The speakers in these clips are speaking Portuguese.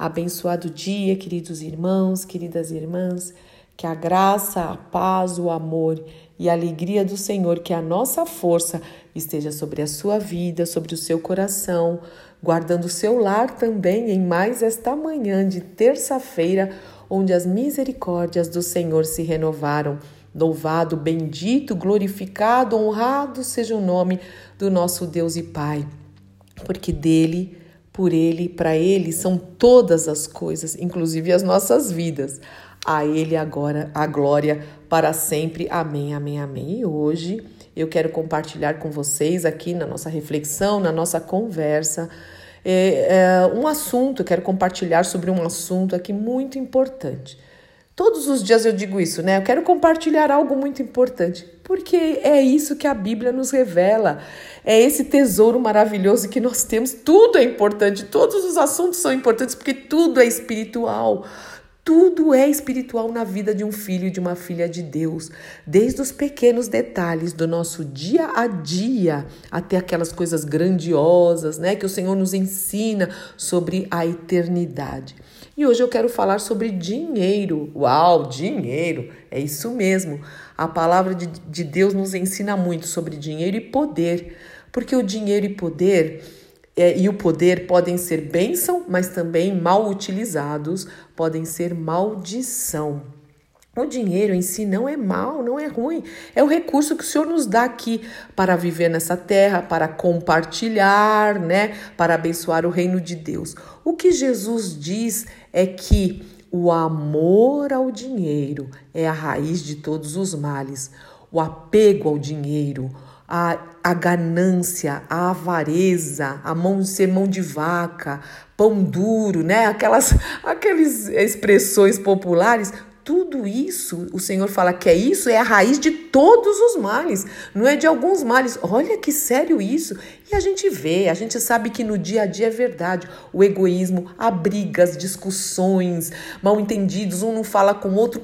Abençoado dia, queridos irmãos, queridas irmãs, que a graça, a paz, o amor e a alegria do Senhor, que a nossa força esteja sobre a sua vida, sobre o seu coração, guardando o seu lar também em mais esta manhã de terça-feira, onde as misericórdias do Senhor se renovaram. Louvado, bendito, glorificado, honrado seja o nome do nosso Deus e Pai, porque dele por Ele, para Ele são todas as coisas, inclusive as nossas vidas. A Ele agora a glória para sempre. Amém, amém, amém. E hoje eu quero compartilhar com vocês aqui na nossa reflexão, na nossa conversa, é, é, um assunto, quero compartilhar sobre um assunto aqui muito importante. Todos os dias eu digo isso, né? Eu quero compartilhar algo muito importante, porque é isso que a Bíblia nos revela. É esse tesouro maravilhoso que nós temos. Tudo é importante, todos os assuntos são importantes, porque tudo é espiritual. Tudo é espiritual na vida de um filho e de uma filha de Deus, desde os pequenos detalhes do nosso dia a dia até aquelas coisas grandiosas, né, que o Senhor nos ensina sobre a eternidade. E hoje eu quero falar sobre dinheiro. Uau, dinheiro! É isso mesmo. A palavra de, de Deus nos ensina muito sobre dinheiro e poder, porque o dinheiro e poder é, e o poder podem ser bênção, mas também mal utilizados, podem ser maldição. O dinheiro em si não é mal, não é ruim. É o recurso que o Senhor nos dá aqui para viver nessa terra, para compartilhar, né? Para abençoar o reino de Deus. O que Jesus diz é que o amor ao dinheiro é a raiz de todos os males. O apego ao dinheiro, a, a ganância, a avareza, a mão ser mão de vaca, pão duro, né? Aquelas, aquelas expressões populares tudo isso, o Senhor fala que é isso, é a raiz de todos os males, não é de alguns males. Olha que sério isso. E a gente vê, a gente sabe que no dia a dia é verdade. O egoísmo, há brigas, discussões, mal entendidos, um não fala com o outro.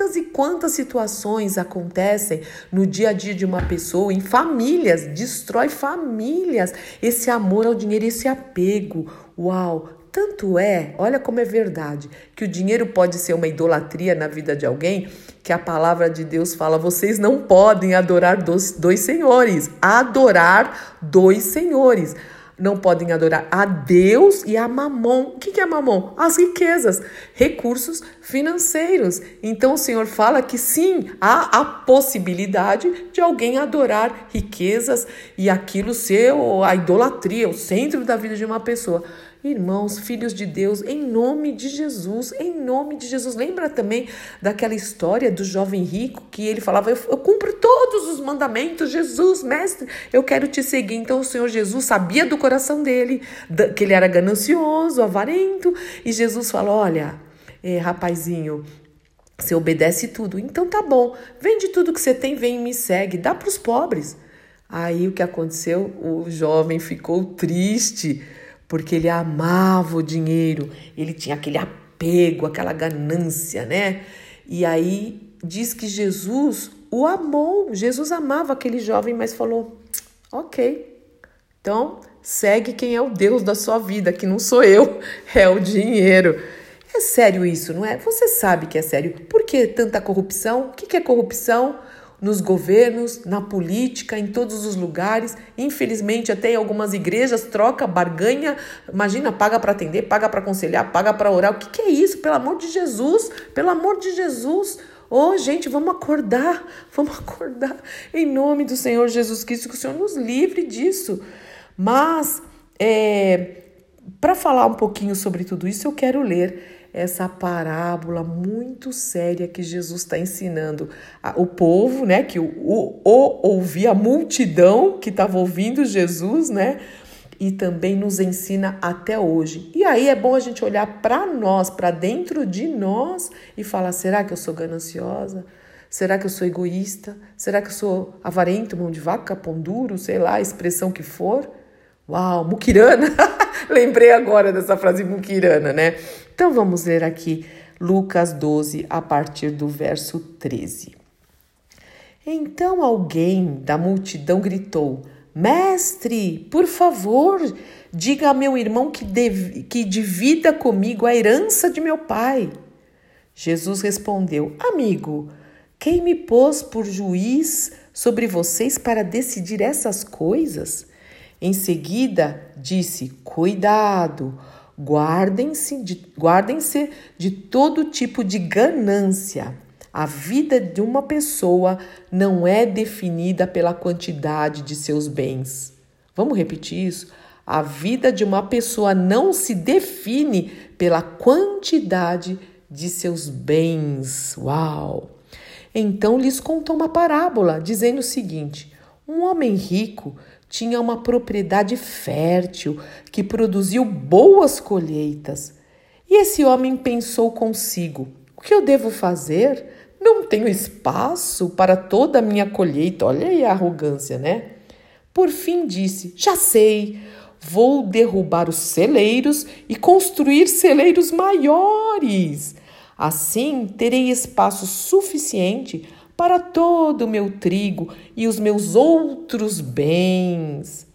Quantas e quantas situações acontecem no dia a dia de uma pessoa, em famílias, destrói famílias. Esse amor ao dinheiro, esse apego. Uau, tanto é, olha como é verdade, que o dinheiro pode ser uma idolatria na vida de alguém, que a palavra de Deus fala: vocês não podem adorar dois, dois senhores. Adorar dois senhores. Não podem adorar a Deus e a Mamon. O que é Mamon? As riquezas, recursos financeiros. Então o Senhor fala que sim, há a possibilidade de alguém adorar riquezas e aquilo ser a idolatria, o centro da vida de uma pessoa. Irmãos, filhos de Deus, em nome de Jesus, em nome de Jesus. Lembra também daquela história do jovem rico que ele falava: Eu, eu cumpro todos os mandamentos, Jesus, mestre, eu quero te seguir. Então o Senhor Jesus sabia do coração dele, que ele era ganancioso, avarento, e Jesus falou: Olha, é, rapazinho, você obedece tudo. Então tá bom, vende tudo que você tem, vem e me segue, dá para os pobres. Aí o que aconteceu? O jovem ficou triste porque ele amava o dinheiro, ele tinha aquele apego, aquela ganância, né? E aí diz que Jesus o amou, Jesus amava aquele jovem, mas falou: ok, então segue quem é o Deus da sua vida, que não sou eu, é o dinheiro. É sério isso, não é? Você sabe que é sério. Por que tanta corrupção? O que é corrupção? nos governos, na política, em todos os lugares. Infelizmente, até em algumas igrejas, troca, barganha. Imagina, paga para atender, paga para aconselhar, paga para orar. O que, que é isso? Pelo amor de Jesus, pelo amor de Jesus. Ô, oh, gente, vamos acordar, vamos acordar em nome do Senhor Jesus Cristo, que o Senhor nos livre disso. Mas, é, para falar um pouquinho sobre tudo isso, eu quero ler essa parábola muito séria que Jesus está ensinando o povo, né, que o, o, o ouvia a multidão que estava ouvindo Jesus, né, e também nos ensina até hoje. E aí é bom a gente olhar para nós, para dentro de nós e falar: será que eu sou gananciosa? Será que eu sou egoísta? Será que eu sou avarento, mão de vaca, pão duro, sei lá, expressão que for? Uau, muquirana! Lembrei agora dessa frase muquirana, né? Então vamos ler aqui Lucas 12, a partir do verso 13. Então alguém da multidão gritou: Mestre, por favor, Diga a meu irmão que, dev, que divida comigo a herança de meu pai. Jesus respondeu: Amigo, quem me pôs por juiz sobre vocês para decidir essas coisas? Em seguida, disse: Cuidado, guardem-se de, guardem de todo tipo de ganância. A vida de uma pessoa não é definida pela quantidade de seus bens. Vamos repetir isso? A vida de uma pessoa não se define pela quantidade de seus bens. Uau! Então lhes contou uma parábola, dizendo o seguinte: um homem rico tinha uma propriedade fértil que produziu boas colheitas. E esse homem pensou consigo: o que eu devo fazer? Não tenho espaço para toda a minha colheita. Olha aí a arrogância, né? Por fim disse: Já sei, vou derrubar os celeiros e construir celeiros maiores. Assim terei espaço suficiente para todo o meu trigo e os meus outros bens.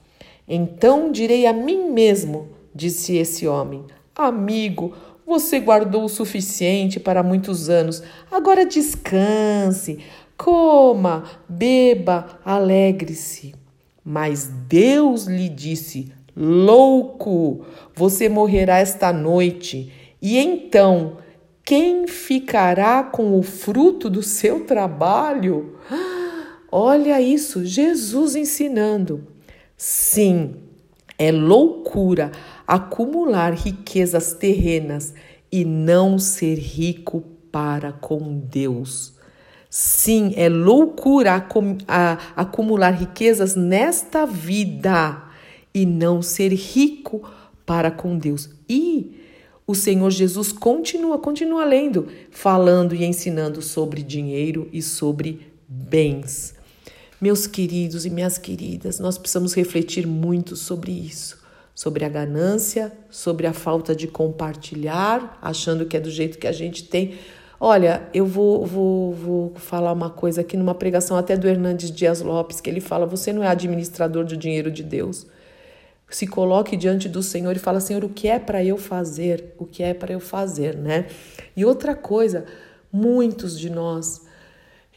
Então direi a mim mesmo, disse esse homem: Amigo, você guardou o suficiente para muitos anos. Agora descanse, coma, beba, alegre-se. Mas Deus lhe disse: Louco, você morrerá esta noite. E então, quem ficará com o fruto do seu trabalho? Olha isso, Jesus ensinando. Sim, é loucura acumular riquezas terrenas e não ser rico para com Deus. Sim, é loucura acumular riquezas nesta vida e não ser rico para com Deus. E o Senhor Jesus continua, continua lendo, falando e ensinando sobre dinheiro e sobre bens. Meus queridos e minhas queridas, nós precisamos refletir muito sobre isso sobre a ganância, sobre a falta de compartilhar, achando que é do jeito que a gente tem. Olha, eu vou, vou, vou falar uma coisa aqui numa pregação até do Hernandes Dias Lopes, que ele fala: você não é administrador do dinheiro de Deus. Se coloque diante do Senhor e fala: Senhor, o que é para eu fazer? O que é para eu fazer, né? E outra coisa, muitos de nós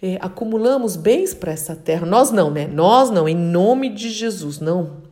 é, acumulamos bens para essa terra. Nós não, né? Nós não, em nome de Jesus, não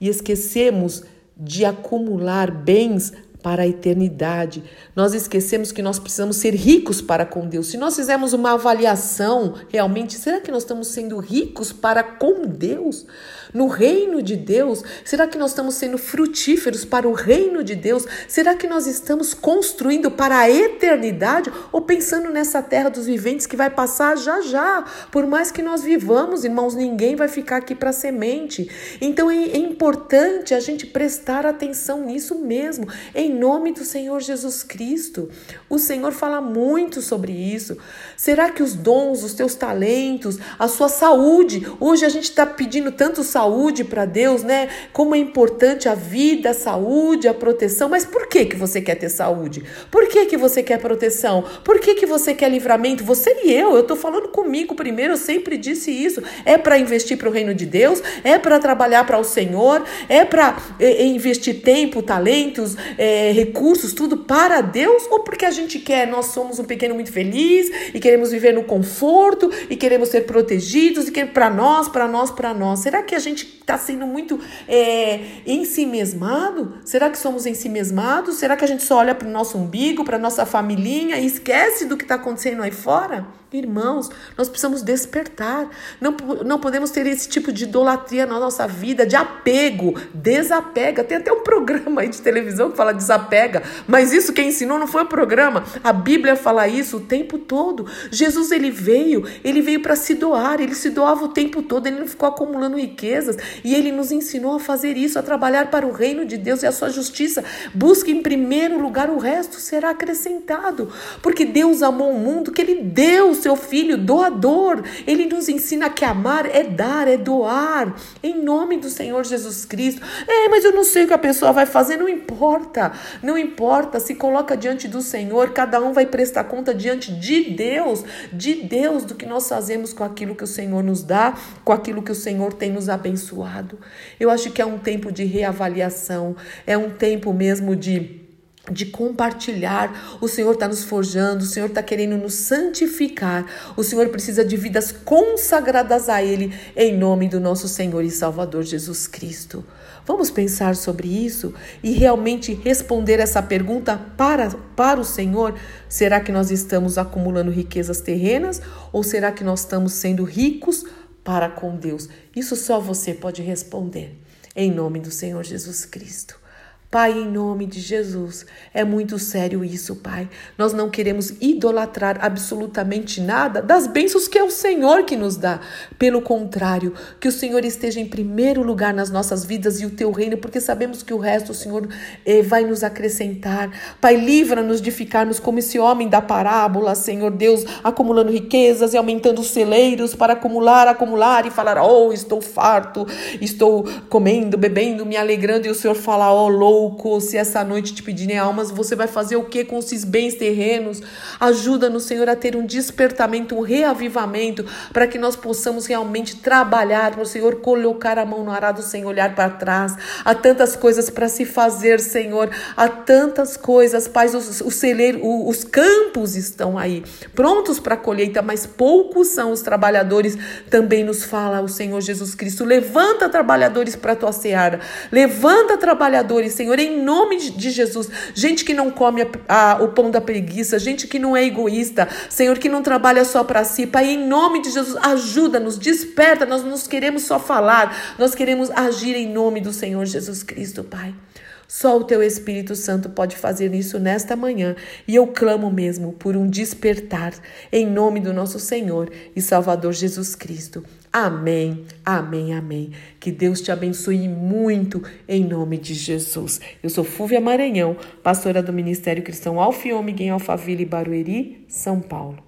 e esquecemos de acumular bens para a eternidade. Nós esquecemos que nós precisamos ser ricos para com Deus. Se nós fizermos uma avaliação, realmente, será que nós estamos sendo ricos para com Deus? no reino de Deus? Será que nós estamos sendo frutíferos para o reino de Deus? Será que nós estamos construindo para a eternidade ou pensando nessa terra dos viventes que vai passar já já? Por mais que nós vivamos, irmãos, ninguém vai ficar aqui para semente. Então é, é importante a gente prestar atenção nisso mesmo, em nome do Senhor Jesus Cristo. O Senhor fala muito sobre isso. Será que os dons, os teus talentos, a sua saúde, hoje a gente está pedindo tanto saúde para Deus, né? Como é importante a vida, a saúde, a proteção. Mas por que que você quer ter saúde? Por que que você quer proteção? Por que que você quer livramento? Você e eu, eu tô falando comigo primeiro, eu sempre disse isso. É para investir para o reino de Deus, é para trabalhar para o Senhor, é para é, é, investir tempo, talentos, é, recursos, tudo para Deus ou porque a gente quer? Nós somos um pequeno muito feliz e queremos viver no conforto e queremos ser protegidos e queremos para nós, para nós, para nós. Será que a gente está sendo muito é, em si mesmado? Será que somos em si mesmados? Será que a gente só olha para o nosso umbigo, para nossa familhinha e esquece do que está acontecendo aí fora? Irmãos, nós precisamos despertar. Não, não podemos ter esse tipo de idolatria na nossa vida, de apego, desapega. Tem até um programa aí de televisão que fala desapega, mas isso quem ensinou não foi o programa. A Bíblia fala isso o tempo todo. Jesus ele veio, ele veio para se doar, ele se doava o tempo todo, ele não ficou acumulando riquezas e ele nos ensinou a fazer isso, a trabalhar para o reino de Deus e a sua justiça. Busque em primeiro lugar, o resto será acrescentado, porque Deus amou o mundo que ele deu seu filho doador. Ele nos ensina que amar é dar, é doar, em nome do Senhor Jesus Cristo. É, mas eu não sei o que a pessoa vai fazer, não importa. Não importa, se coloca diante do Senhor, cada um vai prestar conta diante de Deus, de Deus, do que nós fazemos com aquilo que o Senhor nos dá, com aquilo que o Senhor tem nos abençoado. Eu acho que é um tempo de reavaliação, é um tempo mesmo de de compartilhar. O Senhor está nos forjando, o Senhor está querendo nos santificar. O Senhor precisa de vidas consagradas a Ele, em nome do nosso Senhor e Salvador Jesus Cristo. Vamos pensar sobre isso e realmente responder essa pergunta para, para o Senhor? Será que nós estamos acumulando riquezas terrenas ou será que nós estamos sendo ricos para com Deus? Isso só você pode responder, em nome do Senhor Jesus Cristo. Pai, em nome de Jesus, é muito sério isso, Pai. Nós não queremos idolatrar absolutamente nada das bênçãos que é o Senhor que nos dá. Pelo contrário, que o Senhor esteja em primeiro lugar nas nossas vidas e o teu reino, porque sabemos que o resto o Senhor eh, vai nos acrescentar. Pai, livra-nos de ficarmos como esse homem da parábola, Senhor Deus, acumulando riquezas e aumentando os celeiros para acumular, acumular e falar: Oh, estou farto, estou comendo, bebendo, me alegrando, e o Senhor fala: Oh, louco se essa noite te pedirem almas, você vai fazer o que com esses bens terrenos? Ajuda-nos, Senhor, a ter um despertamento, um reavivamento, para que nós possamos realmente trabalhar para o Senhor colocar a mão no arado sem olhar para trás. Há tantas coisas para se fazer, Senhor, há tantas coisas, Pai, os, os, os campos estão aí, prontos para a colheita, mas poucos são os trabalhadores. Também nos fala o Senhor Jesus Cristo. Levanta trabalhadores para a tua seara, levanta trabalhadores, Senhor Senhor, em nome de Jesus. Gente que não come a, a, o pão da preguiça, gente que não é egoísta, Senhor, que não trabalha só para si. Pai, em nome de Jesus, ajuda-nos, desperta. Nós não queremos só falar, nós queremos agir em nome do Senhor Jesus Cristo, Pai. Só o teu Espírito Santo pode fazer isso nesta manhã. E eu clamo mesmo por um despertar, em nome do nosso Senhor e Salvador Jesus Cristo. Amém, amém, amém. Que Deus te abençoe muito em nome de Jesus. Eu sou Fúvia Maranhão, pastora do Ministério Cristão Alfiômega em Alphaville, Barueri, São Paulo.